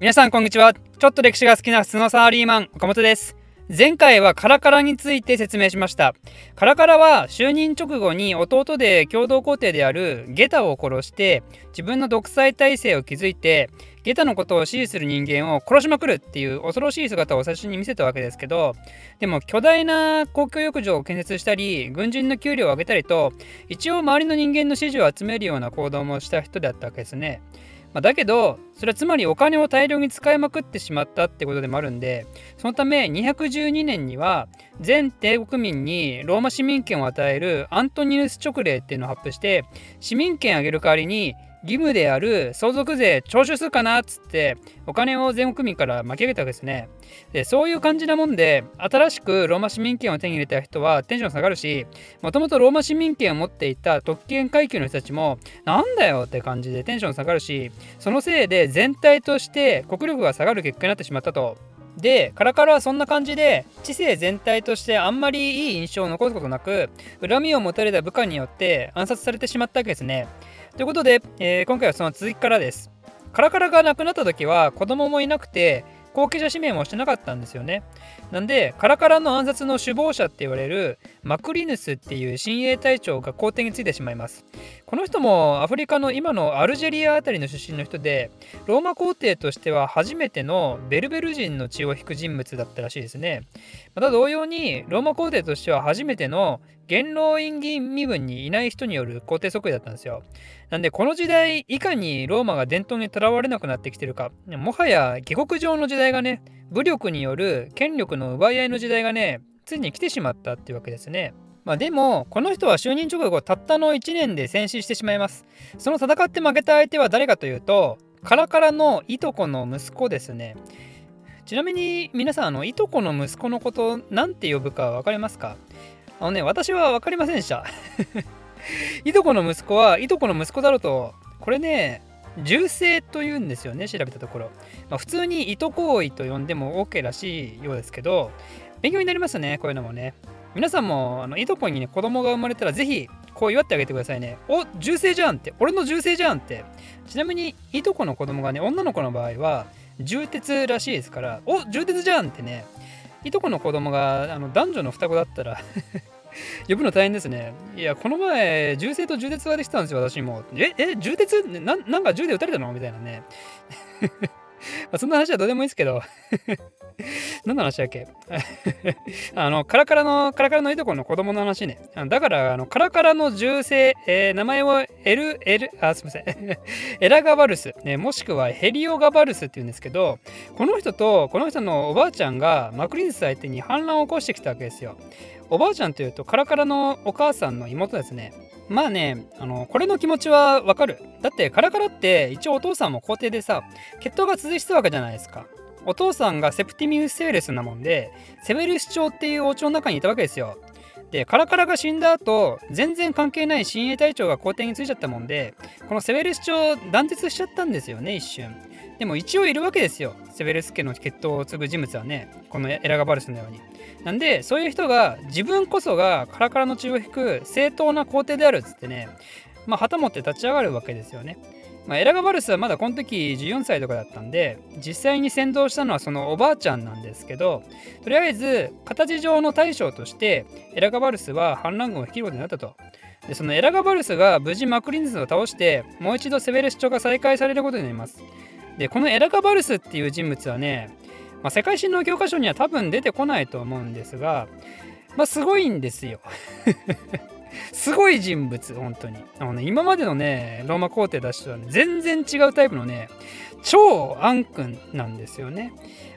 皆さんこんにちは。ちょっと歴史が好きな普通のサラリーマン岡本です。前回はカラカラについて説明しました。カラカラは就任直後に弟で共同皇帝であるゲタを殺して自分の独裁体制を築いてゲタのことを支持する人間を殺しまくるっていう恐ろしい姿を最初に見せたわけですけどでも巨大な公共浴場を建設したり軍人の給料を上げたりと一応周りの人間の支持を集めるような行動もした人だったわけですね。まあ、だけどそれはつまりお金を大量に使いまくってしまったってことでもあるんでそのため212年には全帝国民にローマ市民権を与えるアントニヌス勅令っていうのを発布して市民権あげる代わりに義務である相続税徴収するかなっつってお金を全国民から巻き上げたわけですね。でそういう感じなもんで新しくローマ市民権を手に入れた人はテンション下がるしもともとローマ市民権を持っていた特権階級の人たちもなんだよって感じでテンション下がるしそのせいで全体として国力が下がる結果になってしまったと。でカラカラはそんな感じで知性全体としてあんまりいい印象を残すことなく恨みを持たれた部下によって暗殺されてしまったわけですね。ということで、えー、今回はその続きからです。カラカラが亡くなった時は子供もいなくて後継者指名もしてなかったんですよね。なんでカラカラの暗殺の首謀者って言われるマクリヌスっていう親衛隊長が皇帝についてしまいます。この人もアフリカの今のアルジェリアあたりの出身の人でローマ皇帝としては初めてのベルベル人の血を引く人物だったらしいですね。また同様にローマ皇帝としては初めての元老院議員身分にいない人による皇帝即位だったんですよ。なんでこの時代いかにローマが伝統にとらわれなくなってきてるかもはや下克上の時代がね武力による権力の奪い合いの時代がねついに来てしまったっていうわけですね。まあ、でもこの人は就任直後たったの1年で戦死してしまいます。その戦って負けた相手は誰かというとカラカラのいとこの息子ですね。ちなみに皆さんあのいとこの息子のこと何て呼ぶか分かりますか？あのね私は分かりませんでした。いとこの息子はいとこの息子だろうとこれね銃声というんですよね調べたところ、まあ、普通にいと行為と呼んでも OK らしいようですけど勉強になりますねこういうのもね。皆さんもあのいとこにね子供が生まれたらぜひこう祝ってあげてくださいね。お銃声じゃんって。俺の銃声じゃんって。ちなみにいとこの子供がね女の子の場合は重鉄らしいですからお重鉄じゃんってね。いとこの子供があの男女の双子だったら 呼ぶの大変ですね。いや、この前、銃声と銃鉄ができたんですよ、私も。え、え、銃鉄ななんか銃で撃たれたの？みたいなね。あそんな話はどうでもいいですけど 何の話だっけ？あの、カラカラの、カラカラのいとこの子供の話ね。だから、あの、カラカラの銃声、えー、名前をエル、エル、あ、すみません。エラガバルス、ね、もしくはヘリオガバルスって言うんですけど、この人と、この人のおばあちゃんがマクリンス相手に反乱を起こしてきたわけですよ。おばあちゃんというとカラカラのお母さんの妹ですね。まあね、あの、これの気持ちはわかる。だってカラカラって一応お父さんも皇帝でさ、血統が続いてたわけじゃないですか。お父さんがセプティミウス・セーレスなもんで、セベルス朝っていう王朝の中にいたわけですよ。で、カラカラが死んだ後、全然関係ない親衛隊長が皇帝についちゃったもんで、このセベルス朝断絶しちゃったんですよね、一瞬。でも一応いるわけですよ。セベルス家の血統を継ぐ人物はね、このエラガバルスのように。なんでそういう人が自分こそがカラカラの血を引く正当な皇帝であるっつってねまあ旗持って立ち上がるわけですよね。まあ、エラガバルスはまだこの時14歳とかだったんで実際に先導したのはそのおばあちゃんなんですけどとりあえず形上の大将としてエラガバルスは反乱軍を率いることになったと。でそのエラガバルスが無事マクリンズを倒してもう一度セベルス朝が再開されることになります。でこのエラガバルスっていう人物はねまあ、世界史の教科書には多分出てこないと思うんですが、まあ、すごいんですよ。すごい人物、本当に。あのね、今までのね、ローマ皇帝たちとは、ね、全然違うタイプのね、超暗君なんですよね。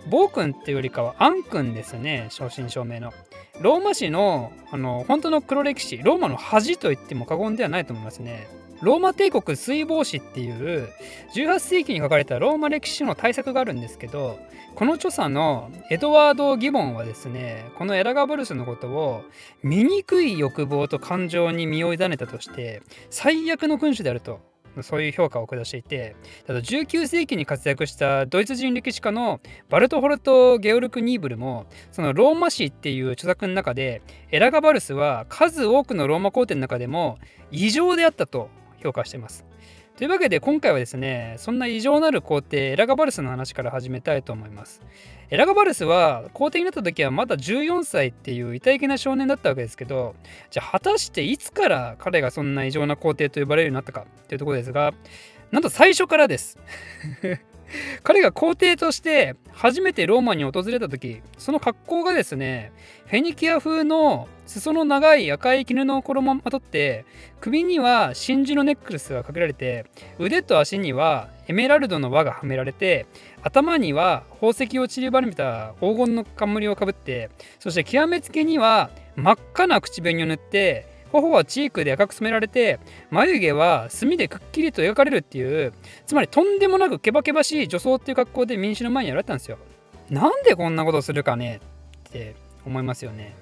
暴君っていうよりかは暗君ですね、正真正銘の。ローマ史の、あの、本当の黒歴史、ローマの恥と言っても過言ではないと思いますね。ローマ帝国水防史っていう18世紀に書かれたローマ歴史の大作があるんですけどこの著者のエドワード・ギボンはですねこのエラガブルスのことを醜い欲望と感情に身を委ねたとして最悪の君主であるとそういう評価を下していて、19世紀に活躍したドイツ人歴史家のバルトホルト・ゲオルク・ニーブルも、そのローマ史っていう著作の中で、エラガバルスは数多くのローマ皇帝の中でも異常であったと評価してます。というわけで今回はですねそんな異常なる皇帝エラガバルスの話から始めたいと思いますエラガバルスは皇帝になった時はまだ14歳っていう痛い気な少年だったわけですけどじゃあ果たしていつから彼がそんな異常な皇帝と呼ばれるようになったかというところですがなんと最初からです彼が皇帝として初めてローマに訪れた時その格好がですねフェニキア風の裾の長い赤い絹の衣をまとって首には真珠のネックレスがかけられて腕と足にはエメラルドの輪がはめられて頭には宝石を散りばめた黄金の冠をかぶってそして極めつけには真っ赤な口紅を塗って頬はチークで赤く染められて眉毛は墨でくっきりと描かれるっていうつまりとんでもなくケバケバしい女装っていう格好で民主の前にやられたんですよ。なんでこんなことするかね？って思いますよね。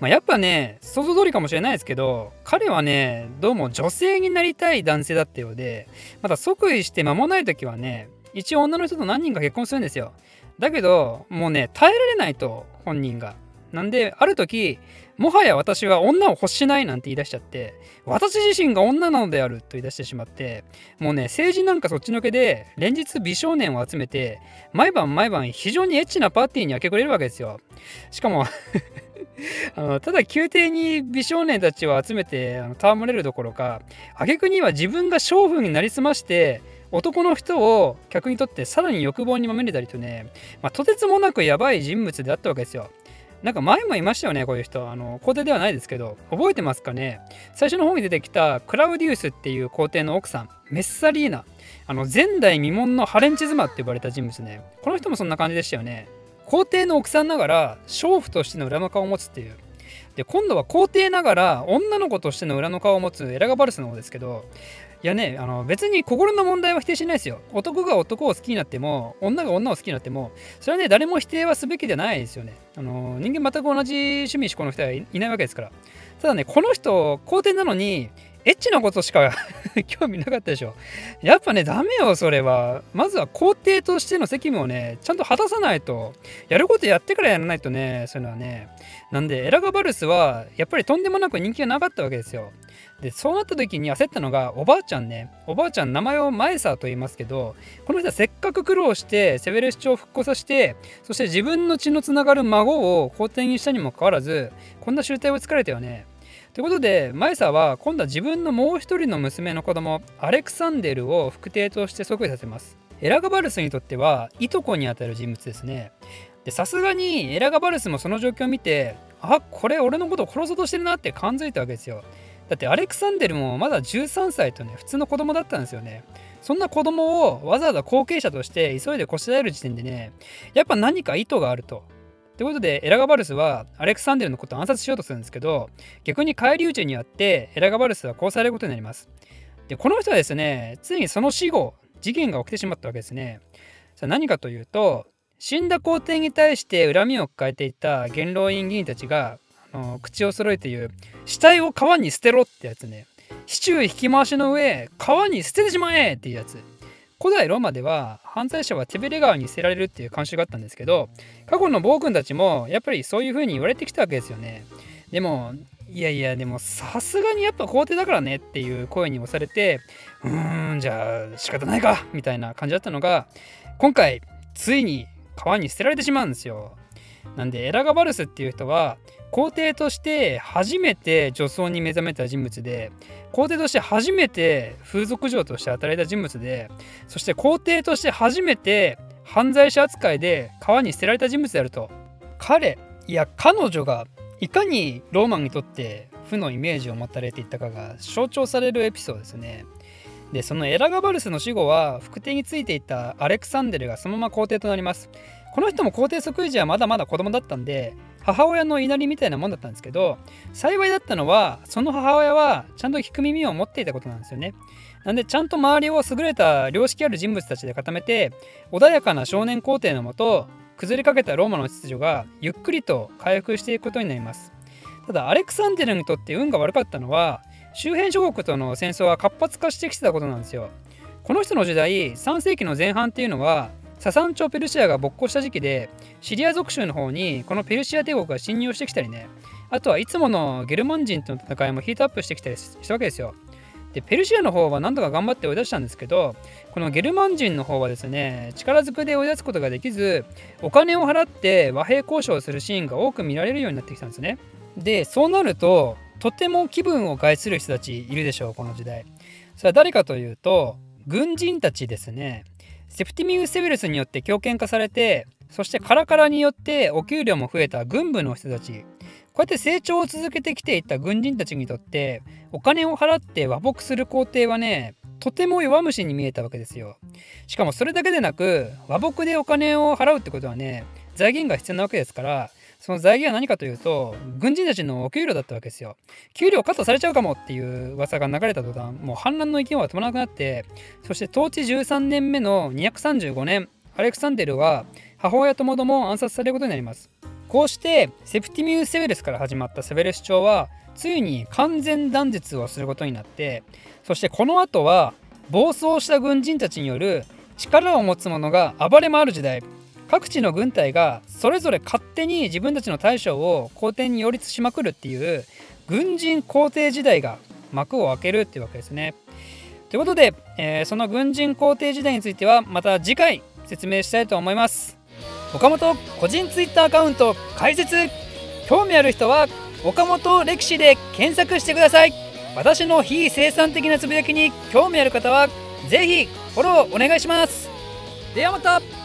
まあ、やっぱね想像通りかもしれないですけど彼はねどうも女性になりたい男性だったようでまた即位して間もない時はね一応女の人と何人か結婚するんですよ。だけどもうね耐えられないと本人が。なんである時もはや私は女を欲しないなんて言い出しちゃって私自身が女なのであると言い出してしまってもうね政治なんかそっちのけで連日美少年を集めて毎晩毎晩非常にエッチなパーティーに明け暮れるわけですよしかも あのただ宮廷に美少年たちを集めてあの戯れるどころか挙句には自分が娼婦になりすまして男の人を客にとってさらに欲望にまみれたりとね、まあ、とてつもなくやばい人物であったわけですよ。なんか前もいましたよね、こういう人。あの、皇帝ではないですけど、覚えてますかね？最初の方に出てきたクラウディウスっていう皇帝の奥さん、メッサリーナ。あの、前代未聞のハレンチ妻って呼ばれた人物ね。この人もそんな感じでしたよね。皇帝の奥さんながら娼婦としての裏の顔を持つっていうで今度は皇帝ながら女の子としての裏の顔を持つエラガバルスの方ですけどいやねあの別に心の問題は否定しないですよ。男が男を好きになっても女が女を好きになってもそれはね誰も否定はすべきではないですよね。あの人間全く同じ趣味思考の人はいないわけですから。ただねこの人皇帝なのにエッチなことしか 興味なかったでしょ。やっぱね、ダメよ、それは。まずは皇帝としての責務をね、ちゃんと果たさないと。やることやってからやらないとね、そういうのはね。なんで、エラガバルスは、やっぱりとんでもなく人気がなかったわけですよ。で、そうなった時に焦ったのが、おばあちゃんね。おばあちゃん、名前をマエサーと言いますけど、この人はせっかく苦労して、セベレス朝を復興させて、そして自分の血のつながる孫を皇帝にしたにもかかわらず、こんな集体を作られたよね。ということでマイサは今度は自分のもう一人の娘の子供アレクサンデルを副帝として即位させます。エラガバルスにとってはいとこにあたる人物ですね。でさすがにエラガバルスもその状況を見てあこれ俺のことを殺そうとしてるなって感づいたわけですよ。だってアレクサンデルもまだ13歳とね普通の子供だったんですよね。そんな子供をわざわざ後継者として急いでこしらえる時点でねやっぱ何か意図があると。ということでエラガバルスはアレクサンデルのことを暗殺しようとするんですけど逆に返り討ちにあってエラガバルスは殺されることになります。でこの人はですねついにその死後事件が起きてしまったわけですね。さあ何かというと死んだ皇帝に対して恨みを抱えていた元老院議員たちがあの口を揃えて言う死体を川に捨てろってやつね。市中引き回しの上川に捨ててしまえっていうやつ。古代ローマでは犯罪者は手ベレ川に捨てられるっていう慣習があったんですけど過去の暴君たちもやっぱりそういう風に言われてきたわけですよね。でもいやいやでもさすがにやっぱ皇帝だからねっていう声に押されてうーんじゃあ仕方ないかみたいな感じだったのが今回ついに川に捨てられてしまうんですよ。なんでエラガバルスっていう人は皇帝として初めて女装に目覚めた人物で皇帝として初めて風俗嬢として働いた人物でそして皇帝として初めて犯罪者扱いで川に捨てられた人物であると。彼いや彼女がいかにローマンにとって負のイメージを持たれていったかが象徴されるエピソードですね。でそのエラガバルスの死後は副帝についていたアレクサンデルがそのまま皇帝となります。この人も皇帝即位時はまだまだ子供だったんで母親の祈りみたいなもんだったんですけど幸いだったのはその母親はちゃんと聞く耳を持っていたことなんですよね。なんでちゃんと周りを優れた良識ある人物たちで固めて穏やかな少年皇帝のもと崩れかけたローマの秩序がゆっくりと回復していくことになります。ただアレクサンデルにとって運が悪かったのは周辺諸国との戦争は活発化してきてたことなんですよ。この人の時代3世紀の前半っていうのはササン朝ペルシアが勃興した時期でシリア属州の方にこのペルシア帝国が侵入してきたりね。あとはいつものゲルマン人との戦いもヒートアップしてきたりしたわけですよ。でペルシアの方は何とか頑張って追い出したんですけどこのゲルマン人の方はですね力ずくで追い出すことができずお金を払って和平交渉をするシーンが多く見られるようになってきたんですね。でそうなるととても気分を害する人たちいるでしょうこの時代。それは誰かというと軍人たちですね。セプティミウス・セベルスによって強権化されてそしてカラカラによってお給料も増えた軍部の人たち。こうやって成長を続けてきていった軍人たちにとってお金を払って和睦する皇帝はねとても弱虫に見えたわけですよ。しかもそれだけでなく和睦でお金を払うってことはね財源が必要なわけですからその財源は何かというと軍人たちのお給料だったわけですよ。給料カットされちゃうかもっていう噂が流れた途端もう反乱の勢いは止まらなくなってそして統治13年目の235年アレクサンデルは母親ともども暗殺されることになります。こうしてセプティミウス・セベルスから始まったセベルス朝はついに完全断絶をすることになってそしてこの後は暴走した軍人たちによる力を持つ者が暴れ回る時代。各地の軍隊がそれぞれ勝手に自分たちの大将を皇帝に擁立しまくるっていう軍人皇帝時代が幕を開けるっていうわけですね。ということで、えー、その軍人皇帝時代についてはまた次回説明したいと思います。岡本個人 Twitter アカウント開設。興味ある人は岡本歴史で検索してください。私の非生産的なつぶやきに興味ある方は是非フォローお願いします。ではまた。